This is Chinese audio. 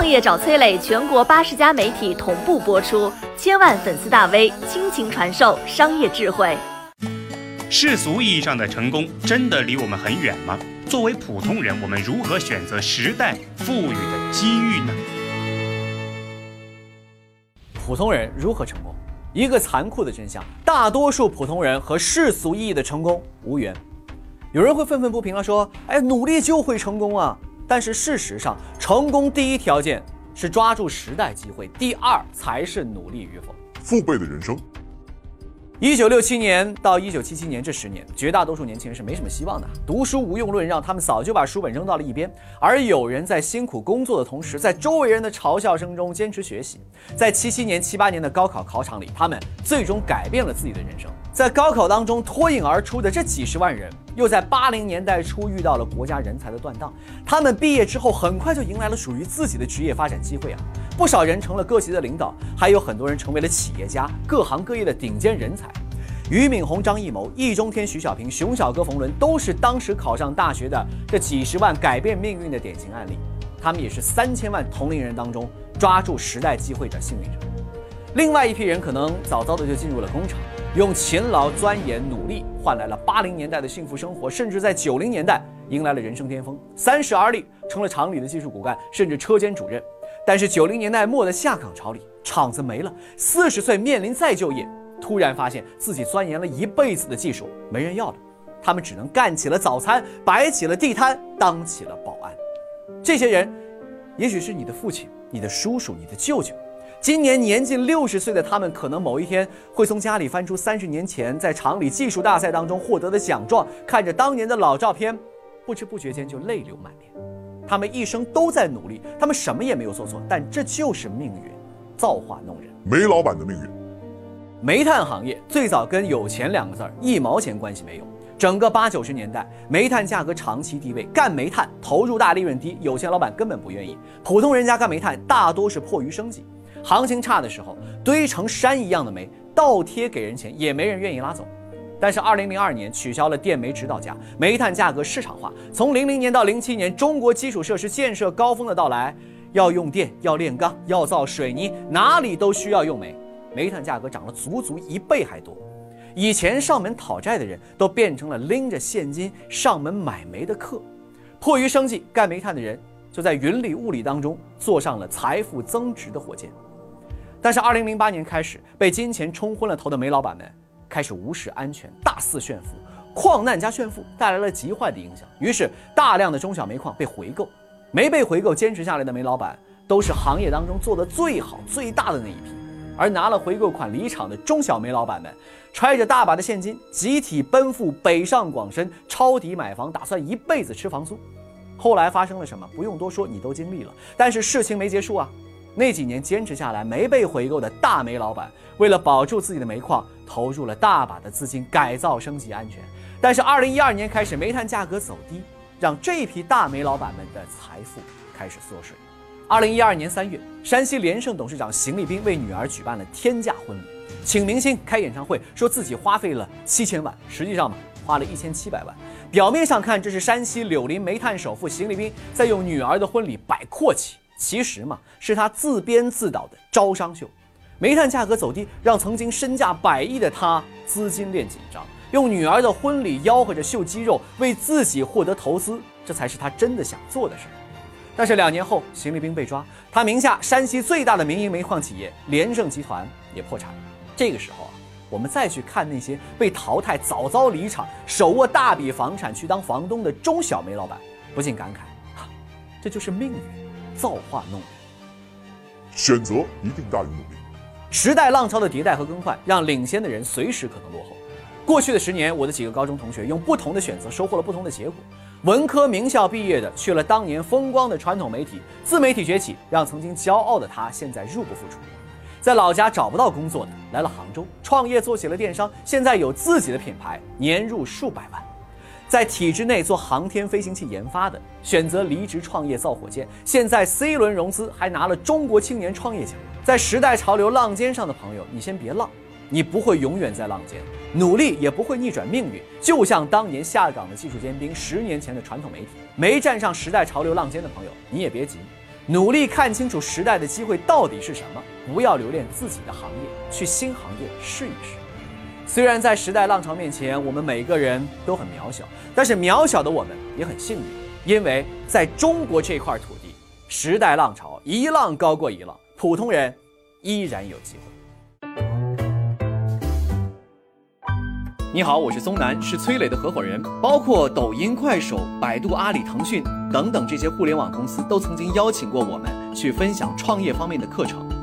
创业找崔磊，全国八十家媒体同步播出，千万粉丝大 V 倾情传授商业智慧。世俗意义上的成功真的离我们很远吗？作为普通人，我们如何选择时代赋予的机遇呢？普通人如何成功？一个残酷的真相：大多数普通人和世俗意义的成功无缘。有人会愤愤不平啊，说：“哎，努力就会成功啊！”但是事实上，成功第一条件是抓住时代机会，第二才是努力与否。父辈的人生。一九六七年到一九七七年这十年，绝大多数年轻人是没什么希望的。读书无用论让他们早就把书本扔到了一边。而有人在辛苦工作的同时，在周围人的嘲笑声中坚持学习。在七七年、七八年的高考考场里，他们最终改变了自己的人生。在高考当中脱颖而出的这几十万人，又在八零年代初遇到了国家人才的断档。他们毕业之后，很快就迎来了属于自己的职业发展机会啊！不少人成了各级的领导，还有很多人成为了企业家，各行各业的顶尖人才。俞敏洪、张艺谋、易中天、徐小平、熊小哥、冯仑，都是当时考上大学的这几十万改变命运的典型案例。他们也是三千万同龄人当中抓住时代机会的幸运者。另外一批人可能早早的就进入了工厂，用勤劳、钻研、努力换来了八零年代的幸福生活，甚至在九零年代迎来了人生巅峰，三十而立，成了厂里的技术骨干，甚至车间主任。但是九零年代末的下岗潮里，厂子没了，四十岁面临再就业。突然发现自己钻研了一辈子的技术没人要了，他们只能干起了早餐，摆起了地摊，当起了保安。这些人，也许是你的父亲、你的叔叔、你的舅舅。今年年近六十岁的他们，可能某一天会从家里翻出三十年前在厂里技术大赛当中获得的奖状，看着当年的老照片，不知不觉间就泪流满面。他们一生都在努力，他们什么也没有做错，但这就是命运，造化弄人。煤老板的命运。煤炭行业最早跟有钱两个字儿一毛钱关系没有。整个八九十年代，煤炭价格长期低位，干煤炭投入大，利润低，有钱老板根本不愿意。普通人家干煤炭大多是迫于生计，行情差的时候，堆成山一样的煤倒贴给人钱，也没人愿意拉走。但是二零零二年取消了电煤指导价，煤炭价格市场化。从零零年到零七年，中国基础设施建设高峰的到来，要用电，要炼钢，要造水泥，哪里都需要用煤。煤炭价格涨了足足一倍还多，以前上门讨债的人都变成了拎着现金上门买煤的客，迫于生计干煤炭的人就在云里雾里当中坐上了财富增值的火箭。但是，二零零八年开始，被金钱冲昏了头的煤老板们开始无视安全，大肆炫富，矿难加炫富带来了极坏的影响。于是，大量的中小煤矿被回购，没被回购坚持下来的煤老板都是行业当中做的最好最大的那一批。而拿了回购款离场的中小煤老板们，揣着大把的现金，集体奔赴北上广深抄底买房，打算一辈子吃房租。后来发生了什么？不用多说，你都经历了。但是事情没结束啊！那几年坚持下来没被回购的大煤老板，为了保住自己的煤矿，投入了大把的资金改造升级安全。但是二零一二年开始，煤炭价格走低，让这批大煤老板们的财富开始缩水。二零一二年三月，山西联盛董事长邢立斌为女儿举办了天价婚礼，请明星开演唱会，说自己花费了七千万，实际上嘛，花了一千七百万。表面上看，这是山西柳林煤炭首富邢立斌在用女儿的婚礼摆阔气，其实嘛，是他自编自导的招商秀。煤炭价格走低，让曾经身价百亿的他资金链紧张，用女儿的婚礼吆喝着秀肌肉，为自己获得投资，这才是他真的想做的事儿。但是两年后，邢立兵被抓，他名下山西最大的民营煤矿企业联盛集团也破产。这个时候啊，我们再去看那些被淘汰、早早离场、手握大笔房产去当房东的中小煤老板，不禁感慨：哈，这就是命运，造化弄人。选择一定大于努力。时代浪潮的迭代和更换，让领先的人随时可能落后。过去的十年，我的几个高中同学用不同的选择，收获了不同的结果。文科名校毕业的，去了当年风光的传统媒体，自媒体崛起，让曾经骄傲的他现在入不敷出。在老家找不到工作的，来了杭州创业，做起了电商，现在有自己的品牌，年入数百万。在体制内做航天飞行器研发的，选择离职创业造火箭，现在 C 轮融资，还拿了中国青年创业奖。在时代潮流浪尖上的朋友，你先别浪。你不会永远在浪尖，努力也不会逆转命运。就像当年下岗的技术尖兵，十年前的传统媒体没站上时代潮流浪尖的朋友，你也别急，努力看清楚时代的机会到底是什么，不要留恋自己的行业，去新行业试一试。虽然在时代浪潮面前，我们每个人都很渺小，但是渺小的我们也很幸运，因为在中国这块土地，时代浪潮一浪高过一浪，普通人依然有机会。你好，我是松南，是崔磊的合伙人。包括抖音、快手、百度、阿里、腾讯等等这些互联网公司，都曾经邀请过我们去分享创业方面的课程。